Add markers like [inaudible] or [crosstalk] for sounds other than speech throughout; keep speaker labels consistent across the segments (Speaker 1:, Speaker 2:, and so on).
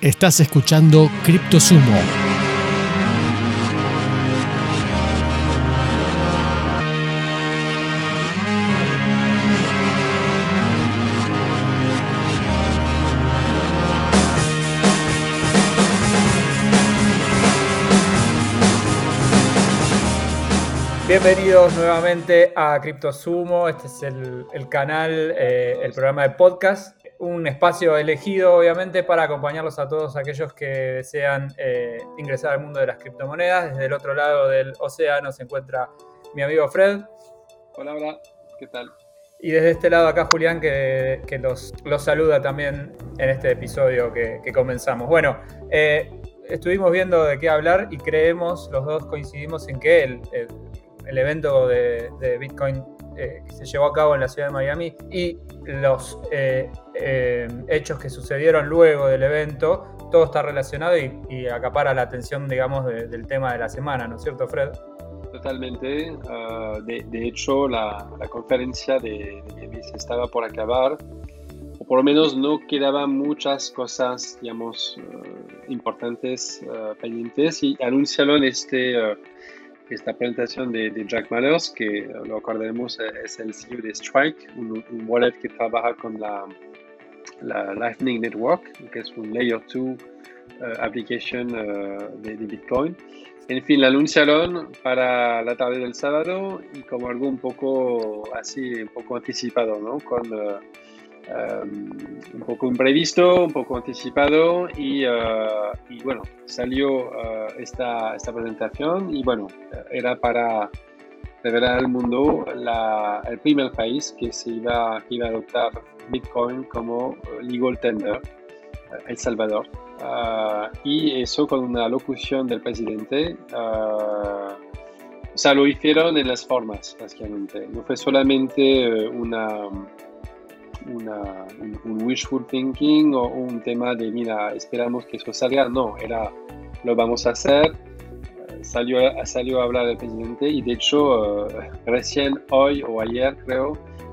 Speaker 1: Estás escuchando CryptoSumo.
Speaker 2: Bienvenidos nuevamente a CryptoSumo. Este es el, canal, eh, el programa de podcast un espacio elegido, obviamente, para acompañarlos a todos aquellos que desean eh, ingresar al mundo de las criptomonedas. Desde el otro lado del océano se encuentra mi amigo Fred.
Speaker 3: Hola, hola, ¿qué tal?
Speaker 2: Y desde este lado acá Julián, que, los, los, saluda también en este episodio que, comenzamos. Bueno, eh, estuvimos viendo de qué hablar y creemos, los dos coincidimos en que el, el, evento de, de Bitcoin eh, que se llevó a cabo en la ciudad de Miami y los eh, eh, hechos que sucedieron luego del evento, todo está relacionado y, acapara la atención, digamos, del tema de la semana, ¿no es cierto, Fred?
Speaker 3: Totalmente. Ah, de, hecho, la, conferencia de, se estaba por acabar, o por lo menos no quedaban muchas cosas, digamos, importantes pendientes y anunciaron este esta presentación de, Jack Mallers, que lo acordaremos eh, es el CEO de Strike, un, wallet que trabaja con la, la, Lightning Network, que es un Layer 2 uh, eh, application uh, de, Bitcoin. En fin, la anunciaron para la tarde del sábado y como algo un poco así, un poco anticipado, ¿no? Con, uh, Em, un poco imprevisto, un poco anticipado y, y bueno, salió esta, esta, presentación y bueno, era para revelar al mundo la, el primer país que se iba, que iba a adoptar Bitcoin como legal tender, El Salvador. Uh, y eso con una locución del presidente. o sea, lo hicieron en las formas, básicamente. No fue solamente una una, un, wishful thinking o un tema de, mira, esperamos que eso salga. No, era, lo vamos a hacer. Salió, salió a hablar el presidente y de hecho eh, recién hoy o ayer creo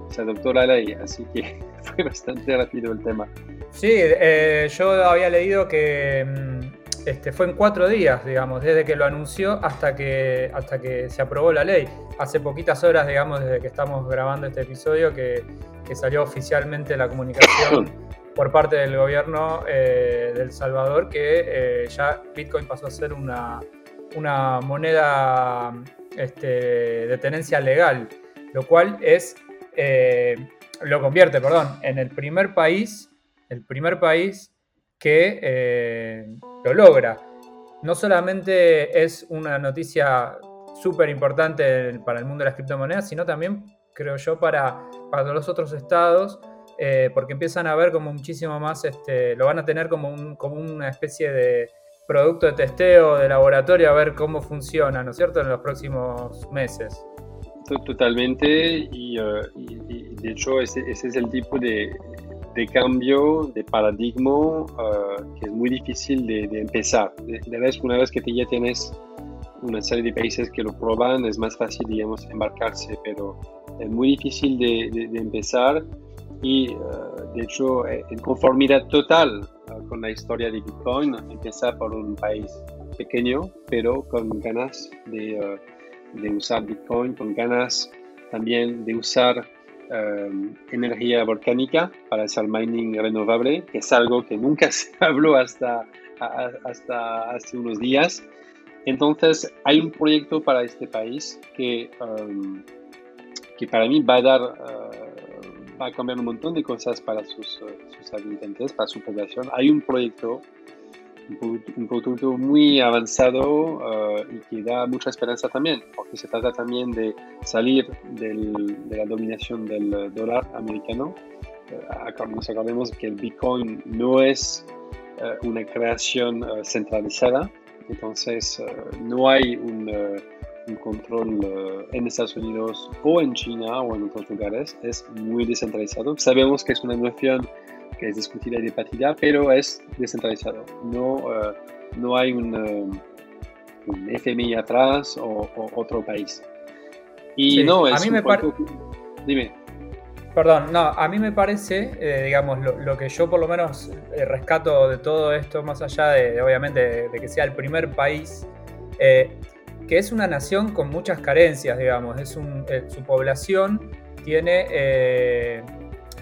Speaker 3: se adoptó la ley, así que [laughs] fue bastante rápido el tema.
Speaker 2: Sí, eh, yo había leído que mm, este, fue en cuatro días, digamos, desde que lo anunció hasta que, hasta que se aprobó la ley. Hace poquitas horas, digamos, desde que estamos grabando este episodio, que que salió oficialmente la comunicación [coughs] por parte del gobierno eh, de El Salvador que eh, ya Bitcoin pasó a ser una, una moneda este, de tenencia legal, lo cual es eh, lo convierte, perdón, en el primer país, el primer país que lo logra. No solamente es una noticia súper importante para el mundo de las criptomonedas, sino también creo yo, para, los otros estados, eh, porque empiezan a ver como muchísimo más, este, lo van a tener como una especie de producto de testeo, de laboratorio, a ver cómo funciona, ¿no es cierto?, en los próximos meses.
Speaker 3: Totalmente, y, uh, de hecho ese, ese, es el tipo de, de cambio de paradigma uh, que es muy difícil de, de empezar. De, de vez, una vez que ya tienes una serie de países que lo prueban, es más fácil, digamos, embarcarse, pero es muy difícil de, empezar y eh, de hecho en conformidad total con la historia de Bitcoin, empezar por un país pequeño pero con ganas de, de usar Bitcoin, con ganas también de usar energía volcánica para hacer mining renovable, que es algo que nunca [laughs] se habló hasta, hasta hace unos días. Entonces hay un proyecto para este país que que para mí va a dar, uh, va a cambiar un montón de cosas para sus, uh, sus habitantes, para su población. Hay un proyecto, un, producto muy avanzado uh, y que da mucha esperanza también, porque se trata también de salir del, de la dominación del dólar americano. nos acordemos que el Bitcoin no es una creación centralizada, entonces no hay un un control eh, en Estados Unidos o en China o en otros lugares es muy descentralizado. Sabemos que es una noción que es discutida y debatida, pero es descentralizado. No, eh, no hay un, eh, un, FMI atrás o, otro país.
Speaker 2: Y no, es a mí me parece...
Speaker 3: Dime.
Speaker 2: Perdón, no, a mí me parece, eh, digamos, lo, que yo por lo menos rescato de todo esto, más allá de, obviamente, de, que sea el primer país, eh, que es una nación con muchas carencias, digamos, es su población tiene,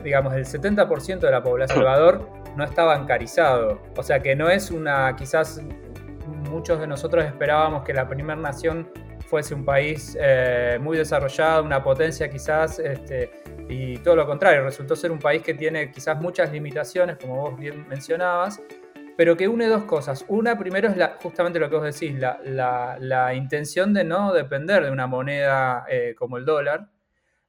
Speaker 2: digamos, el 70% de la población de Salvador no está bancarizado, o sea que no es una, quizás muchos de nosotros esperábamos que la primera nación fuese un país muy desarrollado, una potencia quizás, este, y todo lo contrario, resultó ser un país que tiene quizás muchas limitaciones, como vos bien mencionabas, pero que une dos cosas. Una, primero, es la, justamente lo que vos decís, la, intención de no depender de una moneda eh, como el dólar.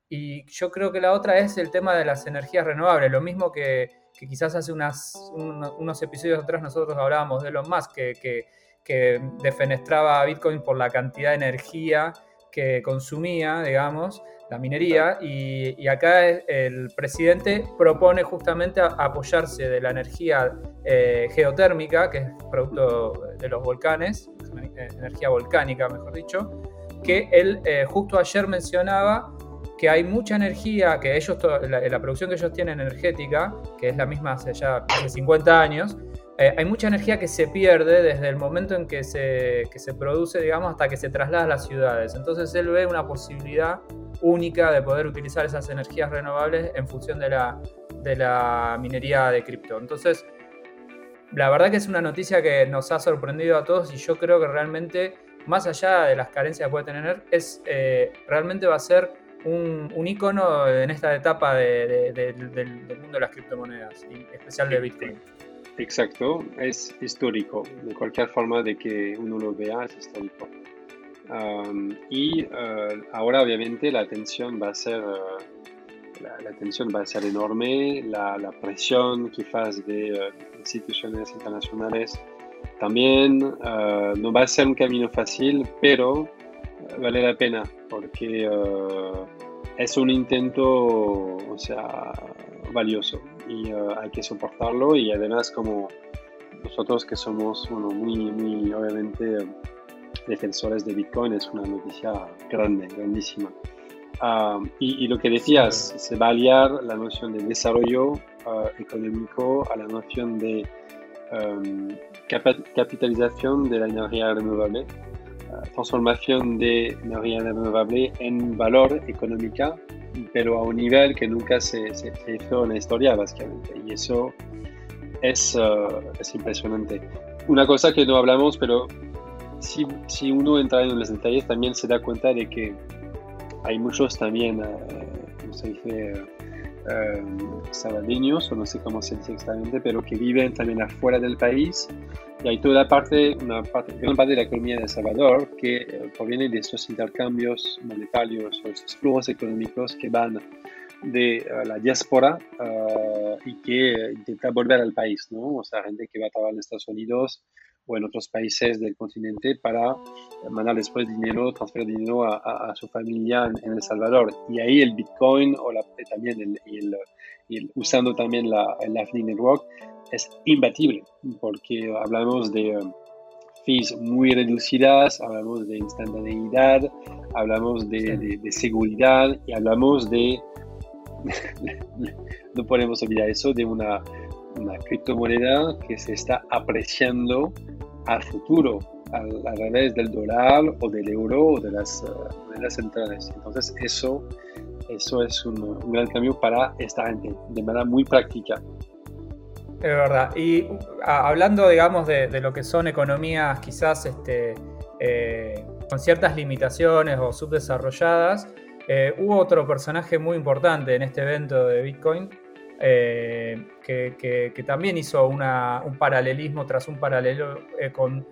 Speaker 2: Y yo creo que la otra es el tema de las energías renovables. Lo mismo que, quizás hace unas, unos episodios atrás nosotros hablábamos de Elon Musk, que, que, que defenestraba a Bitcoin por la cantidad de energía que consumía, digamos la minería, y, acá el presidente propone justamente apoyarse de la energía eh, geotérmica, que es producto de los volcanes, energía volcánica, mejor dicho, que él eh, justo ayer mencionaba que hay mucha energía, que ellos, la, la, producción que ellos tienen energética, que es la misma hace ya hace 50 años, eh, hay mucha energía que se pierde desde el momento en que se, que se produce, digamos, hasta que se traslada a las ciudades. Entonces él ve una posibilidad única de poder utilizar esas energías renovables en función de la, de la minería de cripto. Entonces, la verdad que es una noticia que nos ha sorprendido a todos y yo creo que realmente, más allá de las carencias que puede tener, es, eh, realmente va a ser un, un icono en esta etapa del mundo de las criptomonedas, y especial de Bitcoin.
Speaker 3: Exacto, es histórico. De cualquier forma de que uno lo vea, es histórico. y eh, ahora obviamente la tensión va a ser, eh, la, tensión va a ser enorme, la, la presión quizás de uh, instituciones internacionales también no va a ser un camino fácil, pero vale la pena porque es un intento, o sea, valioso y uh, hay que soportarlo. Y además como nosotros que somos bueno, muy, muy obviamente defensores de Bitcoin es una noticia grande, grandísima. Uh, y, lo que decías, se va a aliar la noción de desarrollo uh, económico a la noción de um, capitalización de la energía renovable, transformación de energía renovable en valor económica pero a un nivel que nunca se, se, hizo en la historia, básicamente. Y eso es, uh, es, impresionante. Una cosa que no hablamos, pero si, si, uno entra en los detalles, también se da cuenta de que hay muchos también, uh, ¿cómo se dice? Uh, salvadoreños, o no sé cómo se dice exactamente, pero que viven también afuera del país y hay toda parte, una parte, gran parte de la economía de El Salvador que eh, proviene de estos intercambios monetarios o estos flujos económicos que van de eh, la diáspora eh, y que intenta volver al país, ¿no? O sea, gente que va a trabajar en Estados Unidos o en otros países del continente para mandar después dinero, transferir dinero a, a, su familia en, El Salvador. Y ahí el Bitcoin o la, también el, el, usando también la, el Lightning Network es imbatible porque hablamos de um, fees muy reducidas, hablamos de instantaneidad, hablamos de, seguridad y hablamos de, [laughs] no podemos olvidar eso, de una, una criptomoneda que se está apreciando al futuro a, a, través del dólar o del euro o de las monedas centrales. Entonces eso, eso es un, un gran cambio para esta gente de manera muy práctica.
Speaker 2: Es verdad. Y hablando, digamos, de, lo que son economías quizás este, eh, con ciertas limitaciones o subdesarrolladas, eh, hubo otro personaje muy importante en este evento de Bitcoin eh, que, también hizo un paralelismo tras un paralelo con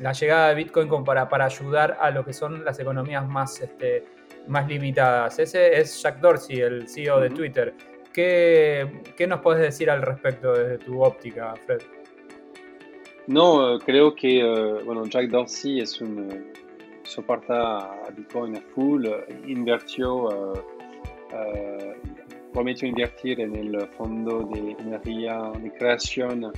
Speaker 2: la llegada de Bitcoin para, para ayudar a lo que son las economías más, este, más limitadas. Ese es Jack Dorsey, el CEO de Twitter. ¿Qué, ¿Qué, nos puedes decir al respecto desde tu óptica, Fred?
Speaker 3: No, creo que bueno, Jack Dorsey es un soporta Bitcoin a full, uh, prometió invertir en el fondo de energía de creación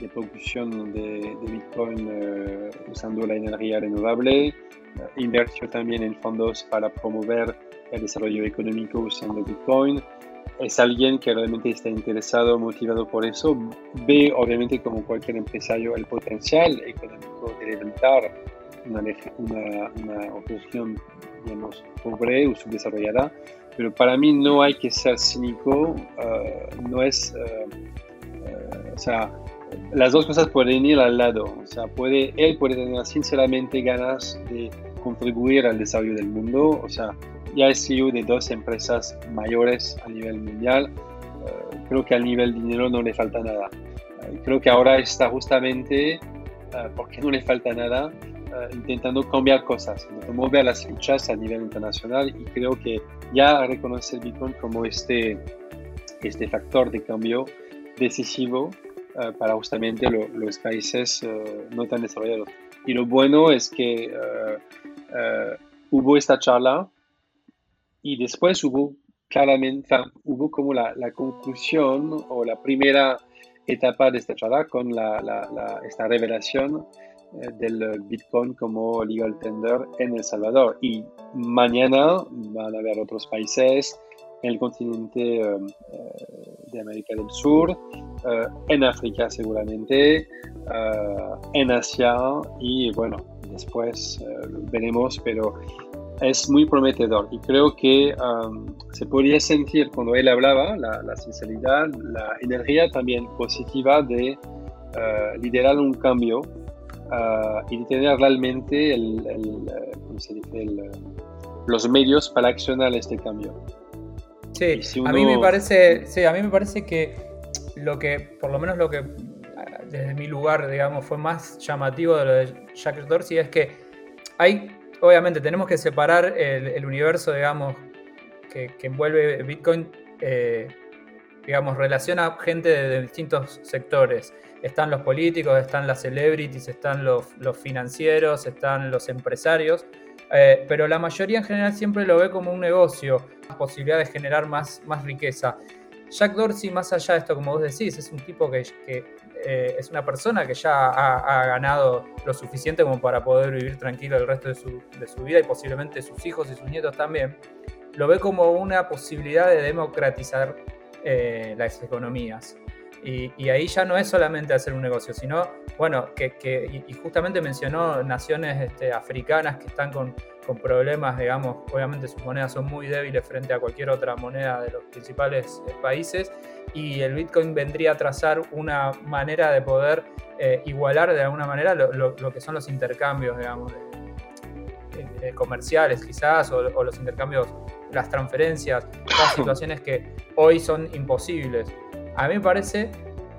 Speaker 3: de producción de, de Bitcoin usando la energía renovable, invirtió también en fondos para promover el desarrollo económico usando Bitcoin. Es alguien que realmente está interesado, motivado por eso. Ve, obviamente, como cualquier empresario, el potencial económico de levantar una, una, una oposición, digamos, pobre o subdesarrollada. Pero para mí no hay que ser cínico, uh, no es, uh, uh, o sea, las dos cosas pueden ir al lado. O sea, puede, él puede tener sinceramente ganas de contribuir al desarrollo del mundo. O sea, ya es CEO de dos empresas mayores a nivel mundial. creo que al nivel dinero no le falta nada. creo que ahora está justamente, porque no le falta nada, intentando cambiar cosas, mover las fichas a nivel internacional y creo que ya reconoce el Bitcoin como este, este factor de cambio decisivo uh, para justamente lo, los países uh, no tan desarrollados. Y lo bueno es que uh, hubo esta charla y después hubo claramente, hubo como la, la, conclusión o la primera etapa de esta charla con la, la, esta revelación del Bitcoin como legal tender en El Salvador. Y mañana van a haber otros países en el continente um, eh, de América del Sur, en África seguramente, en Asia y bueno, después veremos, pero es muy prometedor y creo que um, se podía sentir cuando él hablaba la, la, sinceridad, la energía también positiva de liderar un cambio y de tener realmente el, el, los medios para accionar este cambio.
Speaker 2: Sí, a mí me parece, sí, a mí me parece que lo que, por lo menos lo que desde mi lugar, digamos, fue más llamativo de lo de Jack Dorsey es que hay, obviamente, tenemos que separar el, universo, digamos, que, envuelve Bitcoin, eh, digamos, relaciona gente de, distintos sectores. Están los políticos, están las celebrities, están los, financieros, están los empresarios, eh, pero la mayoría en general siempre lo ve como un negocio, posibilidad de generar más, riqueza. Jack Dorsey, más allá de esto, como vos decís, es un tipo que, eh, es una persona que ya ha, ganado lo suficiente como para poder vivir tranquilo el resto de su, de su, vida y posiblemente sus hijos y sus nietos también. Lo ve como una posibilidad de democratizar eh, las economías. Y, ahí ya no es solamente hacer un negocio, sino, bueno, que, y justamente mencionó naciones este, africanas que están con, con, problemas, digamos, obviamente sus monedas son muy débiles frente a cualquier otra moneda de los principales eh, países, y el Bitcoin vendría a trazar una manera de poder eh, igualar de alguna manera lo, que son los intercambios, digamos, comerciales quizás, o, o los intercambios, las transferencias, las [clears throat] situaciones que hoy son imposibles a mí me parece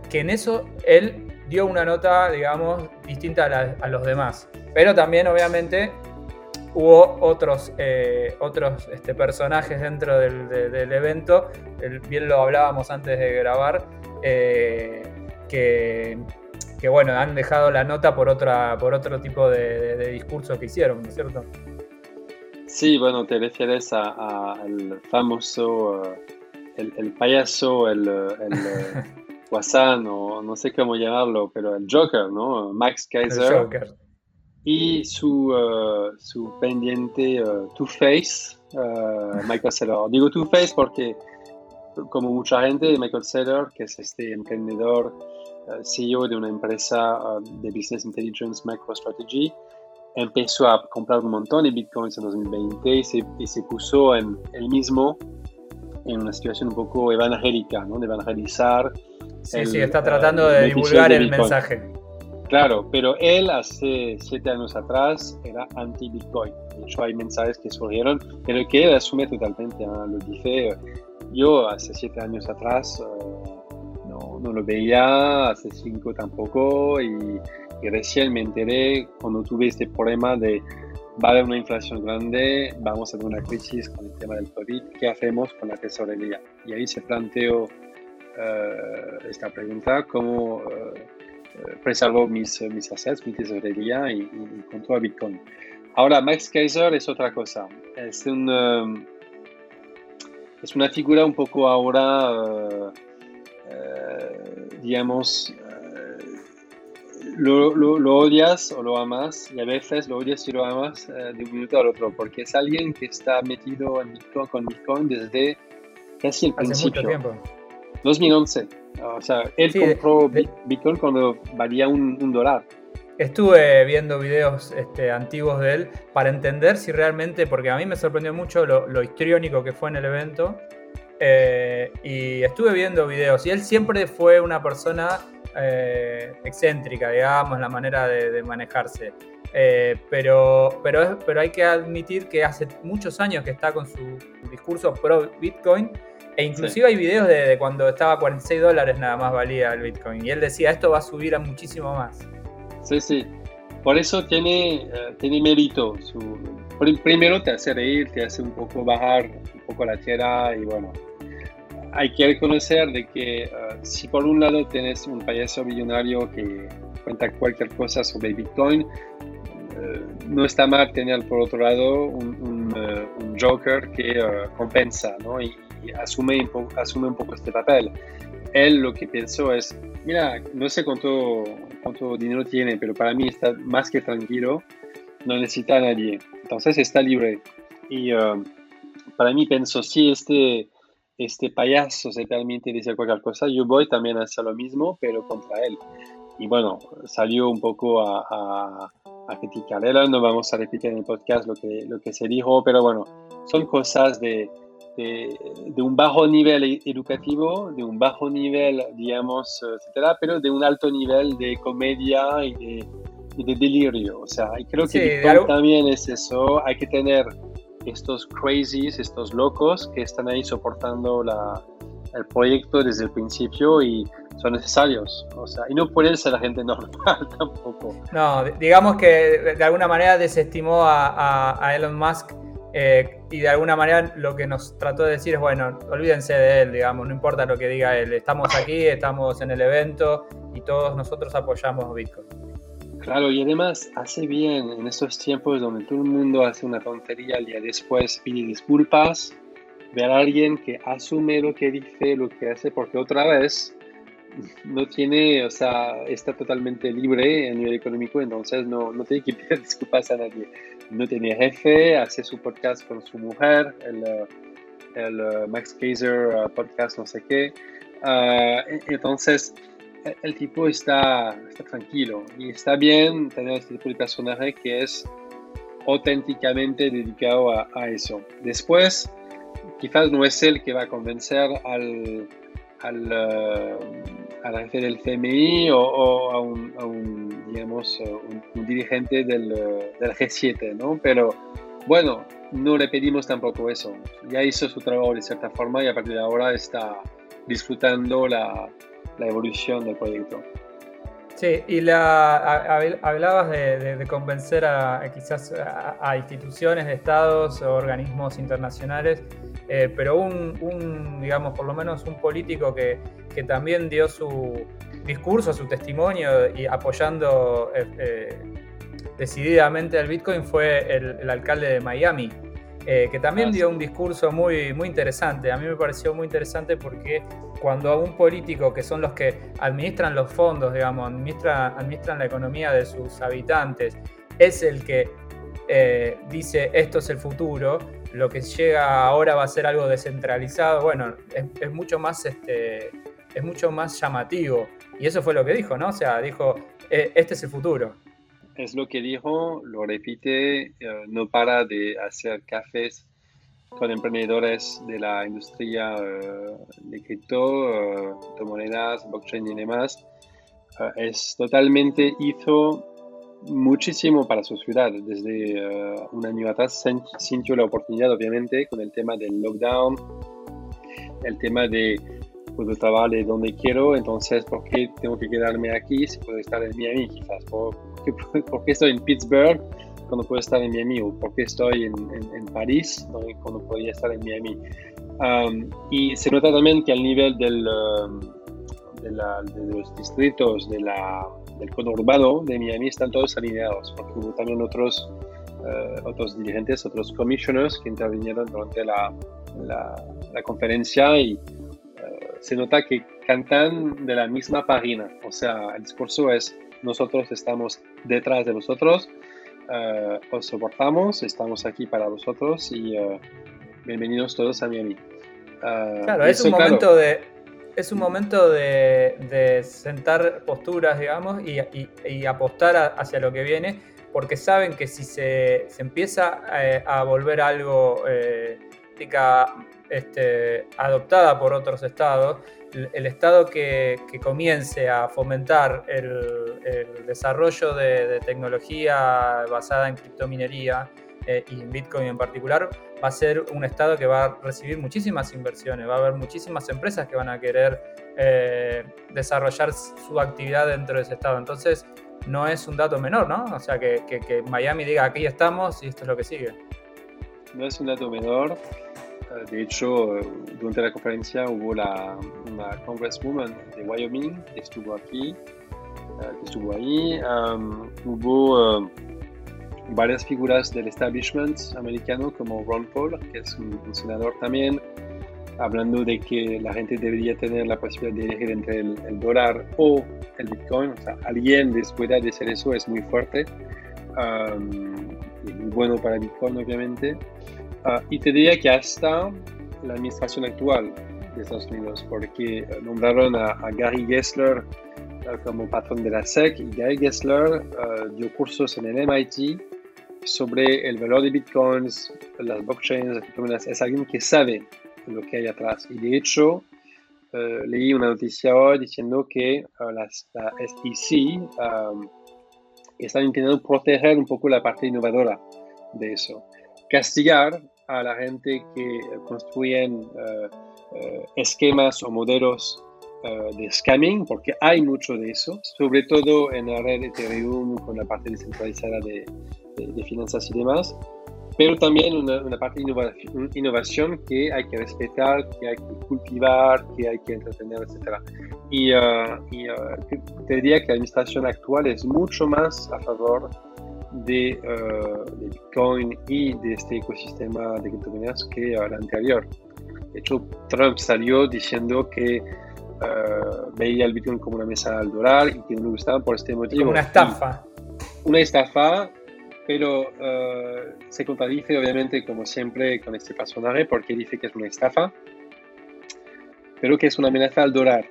Speaker 2: que en eso él dio una nota, digamos, distinta a, los demás. Pero también, obviamente, hubo otros, eh, otros este, personajes dentro del, evento, bien lo hablábamos antes de grabar, eh, que, bueno, han dejado la nota por, otra, por otro tipo de, discurso que hicieron, ¿no es cierto?
Speaker 3: Sí, bueno, te refieres al famoso... el, payaso, el, el [laughs] Guasán, o no sé cómo llamarlo, pero el Joker, ¿no? Max Kaiser. Y su, uh, su pendiente uh, Two-Face, uh, Michael Saylor. Digo Two-Face porque, como mucha gente, Michael Saylor, que es este emprendedor, CEO de una empresa de Business Intelligence MicroStrategy, empezó a comprar un montón de bitcoins en 2020 y se, y se puso en el mismo en una situación un poco evangélica, ¿no? de evangelizar.
Speaker 2: Sí, sí, está tratando de divulgar el mensaje.
Speaker 3: Claro, pero él hace siete años atrás era anti-Bitcoin. De hecho, hay mensajes que surgieron, pero que él asume totalmente. ¿no? Lo dice, yo hace siete años atrás eh, no, no, lo veía, hace cinco tampoco, y, y recién me enteré cuando tuve este problema de va a haber una inflación grande, vamos a tener una crisis con el tema del COVID, ¿qué hacemos con la tesorería? Y ahí se planteó eh, esta pregunta, ¿cómo eh, preservo mis, mis assets, mi tesorería y, y, todo Bitcoin? Ahora, Max Kaiser es otra cosa, es, un, es una figura un poco ahora, uh, digamos, lo, lo, odias o lo amas, y a veces lo odias y lo amas eh, de un minuto al otro, porque es alguien que está metido en Bitcoin, con Bitcoin desde casi el principio. Mucho tiempo. 2011. O sea, él compró Bitcoin cuando valía un, un, dólar.
Speaker 2: Estuve viendo videos este, antiguos de él para entender si realmente, porque a mí me sorprendió mucho lo, lo histriónico que fue en el evento. Eh, y estuve viendo videos y él siempre fue una persona eh, excéntrica, digamos, la manera de, manejarse. Eh, pero, pero, pero hay que admitir que hace muchos años que está con su discurso pro Bitcoin e inclusive hay videos de, cuando estaba a 46 dólares nada más valía el Bitcoin y él decía esto va a subir a muchísimo más.
Speaker 3: Sí, sí. Por eso tiene, eh, tiene mérito. Su, primero te hace reír, te hace un poco bajar un poco la tierra y bueno, hay que reconocer de que eh, si por un lado tienes un payaso millonario que cuenta cualquier cosa sobre Bitcoin, eh, no está mal tener por otro lado un, eh, Joker que compensa ¿no? y, asume, un poco, asume un poco este papel. Él lo que pensó es, mira, no sé cuánto, cuánto dinero tiene, pero para mí está más que tranquilo, no necesita a nadie, entonces está libre. Y para mí pensó, si este este payaso se permite decir cualquier cosa, yo voy también a hacer lo mismo, pero contra él. Y bueno, salió un poco a, a, a criticar él, no vamos a repetir en el podcast lo que, lo que se dijo, pero bueno, son cosas de, de, de, un bajo nivel educativo, de un bajo nivel, digamos, etcétera, pero de un alto nivel de comedia y de, de delirio. O sea, creo que también es eso, hay que tener estos crazies, estos locos que están ahí soportando la, el proyecto desde el principio y son necesarios. O sea, y no pueden ser la gente [laughs] normal tampoco.
Speaker 2: No, digamos que de alguna manera desestimó a, a, Elon Musk eh, y de alguna manera lo que nos trató de decir es, bueno, olvídense de él, digamos, no importa lo que diga él, estamos aquí, estamos en el evento y todos nosotros apoyamos Bitcoin.
Speaker 3: Claro, y además hace bien en estos tiempos donde todo el mundo hace una tontería y después pide disculpas, ver a alguien que asume lo que dice, lo que hace, porque otra vez no tiene, o sea, está totalmente libre a nivel económico, entonces no, no tiene que [laughs] pedir disculpas a nadie. No tiene jefe, hace su podcast con su mujer, el, el uh, Max Kaiser uh, podcast, no sé qué. Uh, entonces, el tipo está, está tranquilo y está bien tener este tipo de personaje que es auténticamente dedicado a, a, eso. Después, quizás no es él que va a convencer al, al, uh, al jefe del CMI o, a, un, digamos, un, dirigente del, del, G7, ¿no? Pero bueno, no le pedimos tampoco eso. Ya hizo su trabajo de cierta forma y a partir de ahora está disfrutando la, la evolución del proyecto.
Speaker 2: Sí, y la, hablabas de, convencer a, quizás a, instituciones de estados organismos internacionales, eh, pero un, digamos, por lo menos un político que, que, también dio su discurso, su testimonio y apoyando eh, eh, decididamente al Bitcoin fue el, alcalde de Miami, que también ah, dio un discurso muy, muy interesante. A mí me pareció muy interesante porque cuando a un político, que son los que administran los fondos, digamos, administran, administran la economía de sus habitantes, es el que eh, dice esto es el futuro, lo que llega ahora va a ser algo descentralizado, bueno, es, mucho más este, es mucho más llamativo. Y eso fue lo que dijo, ¿no? O sea, dijo, e, este es el futuro.
Speaker 3: Es lo que dijo, lo repite, eh, no para de hacer cafés con emprendedores de la industria eh, de cripto, uh, criptomonedas, blockchain y demás. Es totalmente hizo muchísimo para su ciudad. Desde un año atrás sintió la oportunidad, obviamente, con el tema del lockdown, el tema de puedo trabajar de donde quiero, entonces, ¿por qué tengo que quedarme aquí si puedo estar en Miami quizás? ¿Por, [laughs] por qué estoy en Pittsburgh? cuando puedo estar en Miami o por qué estoy en, en, París cuando podía estar en Miami. y se nota también que al nivel del, de, los distritos de la, del conurbano de Miami están todos alineados, porque hubo también otros, uh, otros dirigentes, otros commissioners que intervinieron durante la, la, la conferencia y uh, se nota que cantan de la misma página, o sea, el discurso es nosotros estamos detrás de vosotros, uh, os soportamos, estamos aquí para vosotros y uh, bienvenidos todos a Miami.
Speaker 2: claro, es un momento de es un momento de, sentar posturas, digamos, y, apostar hacia lo que viene, porque saben que si se, empieza eh, a volver algo eh, este, adoptada por otros estados, el, estado que, comience a fomentar el, desarrollo de, tecnología basada en criptominería eh, y en Bitcoin en particular, va a ser un estado que va a recibir muchísimas inversiones, va a haber muchísimas empresas que van a querer eh, desarrollar su actividad dentro de ese estado. Entonces, no es un dato menor, ¿no? O sea, que, Miami diga aquí estamos y esto es lo que sigue.
Speaker 3: No es un dato menor. Eh, de hecho, durante la conferencia hubo la, una congresswoman de Wyoming que estuvo aquí, eh, que hubo varias figuras del establishment americano como Ron Paul, que es un, senador también, hablando de que la gente debería tener la posibilidad de elegir entre el, dólar o el Bitcoin. O sea, alguien después de hacer eso es muy fuerte y muy bueno para Bitcoin, obviamente. Uh, y te diría que hasta la administración actual de Estados Unidos, porque nombraron a, Gary Gessler uh, como patrón de la SEC y Gary Gessler uh, dio cursos en el MIT sobre el valor de bitcoins, las blockchains, las criptomonedas, es alguien que sabe lo que hay atrás. Y de hecho, eh, leí una noticia hoy diciendo que eh, la SEC están intentando proteger un poco la parte innovadora de eso. Castigar a la gente que construyen uh, esquemas o modelos de scamming, porque hay mucho de eso, sobre todo en la red Ethereum con la parte descentralizada de, de, finanzas y demás, pero también una, parte de innovación, que hay que respetar, que hay que cultivar, que hay que entretener, etc. Y, uh, y uh, te diría que la administración actual es mucho más a favor de, uh, de Bitcoin y de este ecosistema de criptomonedas que la anterior. De hecho, Trump salió diciendo que veía el Bitcoin como una mesa al dólar y que no le gustaba por este motivo.
Speaker 2: Como una estafa.
Speaker 3: una estafa pero uh, se contradice obviamente como siempre con este personaje porque dice que es una estafa, pero que es una amenaza al dólar.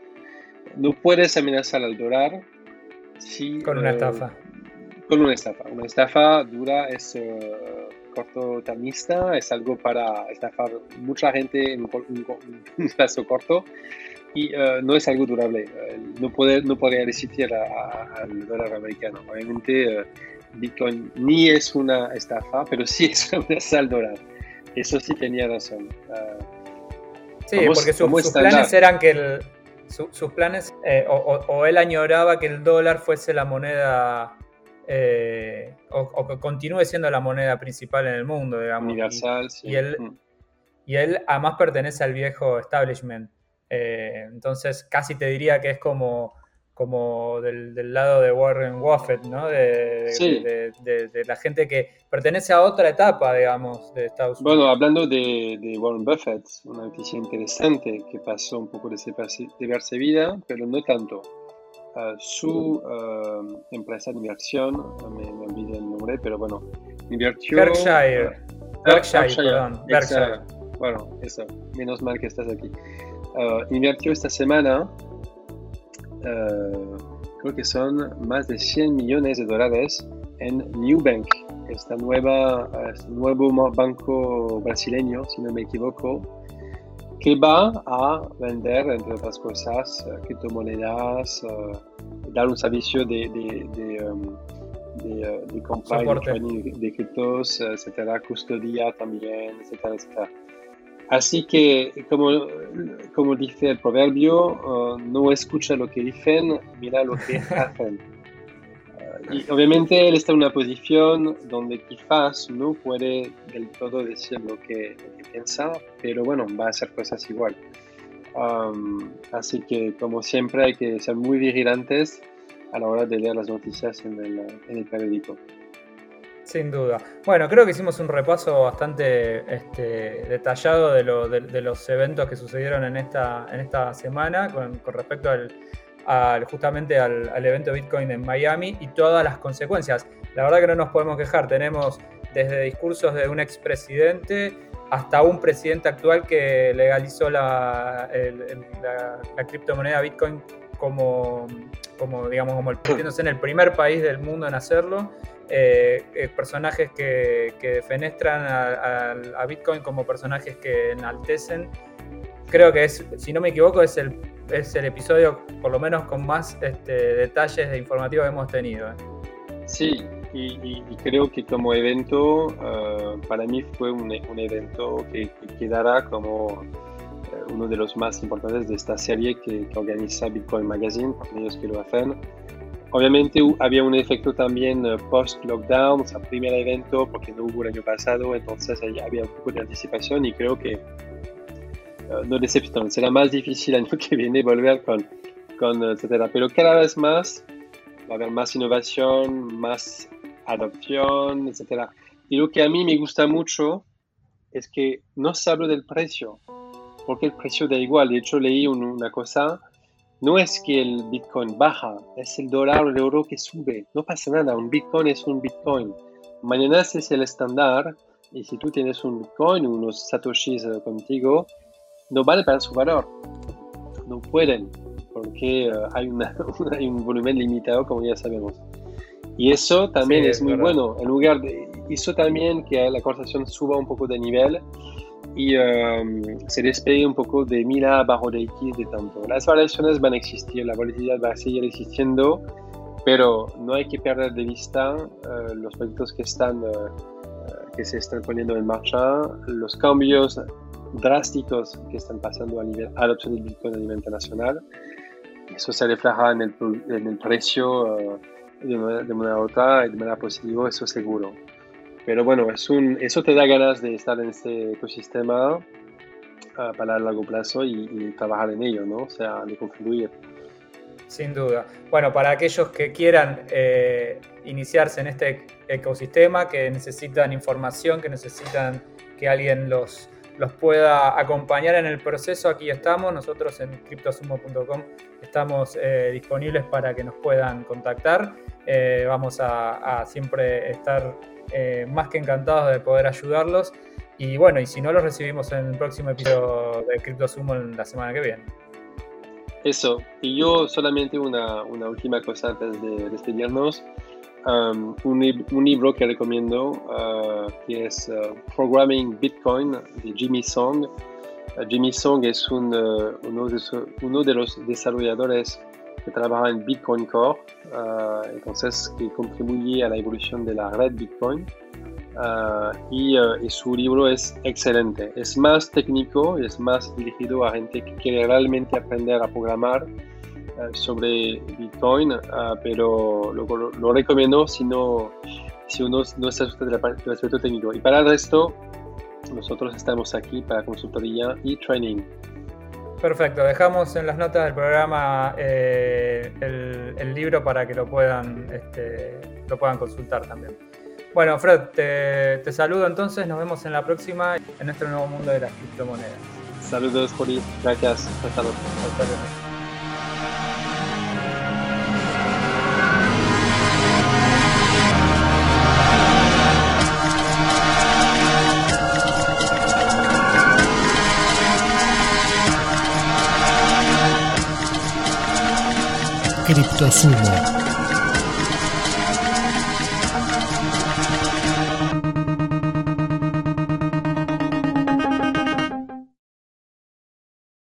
Speaker 3: No puedes amenazar al dólar si...
Speaker 2: Con una estafa.
Speaker 3: Con una estafa. Una estafa dura es uh, cortotermista, es algo para estafar mucha gente en un, [laughs] plazo corto y no es algo durable. no, puede, no podría resistir al dólar americano. Obviamente Bitcoin ni es una estafa, pero sí [laughs] es una saldora. Eso sí tenía razón.
Speaker 2: Sí, porque sus planes eran que sus planes, eh, o, él añoraba que el dólar fuese la moneda, eh, o, que continúe siendo la moneda principal en el mundo, digamos.
Speaker 3: Universal, sí.
Speaker 2: Y él, mm. y él además pertenece al viejo establishment. Eh, entonces casi te diría que es como como del, lado de Warren Buffett, ¿no? De, de, la gente que pertenece a otra etapa, digamos, de Estados
Speaker 3: Unidos. Bueno, hablando de, Warren Buffett, una noticia interesante que pasó un poco desapercibida, pero no tanto. Uh, su uh, empresa de inversión, no me, me, olvidé el nombre, pero bueno, invirtió...
Speaker 2: Berkshire. Uh, Berkshire, perdón. Berkshire.
Speaker 3: Bueno, eso, menos mal que estás aquí. invirtió esta semana creo que son más de 100 millones de dólares en Newbank, esta nueva, este nuevo banco brasileño, si no me equivoco, que va a vender, entre otras cosas, eh, criptomonedas, uh, dar un servicio de, de, de, um, de, de compra de criptos, etcétera, custodia también, etcétera, etcétera. Así que, como, como dice el proverbio, uh, no escucha lo que dicen, mira lo que [laughs] hacen. Obviamente él está en una posición donde quizás no puede del todo decir lo que, piensa, pero bueno, va a hacer cosas igual. Así que, como siempre, hay que ser muy vigilantes a la hora de leer las noticias en el, en el periódico.
Speaker 2: Sin duda. Bueno, creo que hicimos un repaso bastante este, detallado de, los eventos que sucedieron en esta, en esta semana con, respecto al, justamente al, al, evento Bitcoin en Miami y todas las consecuencias. La verdad que no nos podemos quejar, tenemos desde discursos de un expresidente hasta un presidente actual que legalizó la, la, criptomoneda Bitcoin como, como digamos, como [clears throat] en el primer país del mundo en hacerlo. Eh, eh, personajes que, que defenestran a, Bitcoin como personajes que enaltecen. Creo que es, si no me equivoco, es el, es el episodio por lo menos con más este, detalles de informativo que hemos tenido. ¿eh?
Speaker 3: Sí, y, creo que como evento, uh, para mí fue un, un evento que, quedará como uh, uno de los más importantes de esta serie que, que organiza Bitcoin Magazine, por ellos que lo hacen. Obviamente había un efecto también uh, post-lockdown, o sea, primer evento, porque no hubo el año pasado, entonces ahí había un poco de anticipación y creo que no decepción, será más difícil año que viene volver con, con etcétera. Pero cada vez más va a haber más innovación, más adopción, etc. Y lo que a mí me gusta mucho es que no se habla del precio, porque el precio da igual. De hecho, leí una cosa, no es que el Bitcoin baja, es el dólar o el euro que sube. No pasa nada, un Bitcoin es un Bitcoin. Mañana ese es el estándar y si tú tienes un Bitcoin, unos satoshis eh, contigo, no vale para su valor. No pueden, porque eh, hay, [laughs] hay un volumen limitado, como ya sabemos. Y eso también es, muy bueno. En lugar de, hizo también que la conversación suba un poco de nivel y um, se despegue un poco de mira bajo de X de tanto. Las variaciones van a existir, la volatilidad va a seguir existiendo, pero no hay que perder de vista uh, los proyectos que están uh, que se están poniendo en marcha, los cambios drásticos que están pasando a nivel adopción del Bitcoin a nivel internacional. Eso se refleja en el, en el precio de manera, de otra y de manera positiva, eso seguro. Pero bueno, es un, eso te da ganas de estar en este ecosistema uh, para el largo plazo y, trabajar en ello, ¿no? O sea, de contribuir.
Speaker 2: Sin duda. Bueno, para aquellos que quieran eh, iniciarse en este ecosistema, que necesitan información, que necesitan que alguien los, los pueda acompañar en el proceso, aquí estamos. Nosotros en cryptosumo.com estamos eh, disponibles para que nos puedan contactar. Eh, vamos a, siempre estar eh, más que encantados de poder ayudarlos. Y bueno, y si no, los recibimos en el próximo episodio de CryptoSumo en la semana que viene.
Speaker 3: Eso, y yo solamente una, una última cosa antes de despedirnos. Um, un, un, libro que recomiendo uh, que es uh, Programming Bitcoin de Jimmy Song. Uh, Jimmy Song es un, uno, de, uno de los desarrolladores que trabaja en Bitcoin Core, uh, entonces que contribuye a la evolución de la red Bitcoin. Uh, y, uh, y, su libro es excelente. Es más técnico es más dirigido a gente que quiere realmente aprender a programar sobre Bitcoin, pero lo, lo, recomiendo si, no, si uno no está del aspecto técnico. Y para el resto, nosotros estamos aquí para consultoría y training.
Speaker 2: Perfecto, dejamos en las notas del programa eh, el, libro para que lo puedan, este, lo puedan consultar también. Bueno, Fred, te, saludo entonces, nos vemos en la próxima en nuestro nuevo mundo de las criptomonedas.
Speaker 3: Saludos, Juli, gracias, hasta luego. Hasta luego.
Speaker 1: Criptosumo.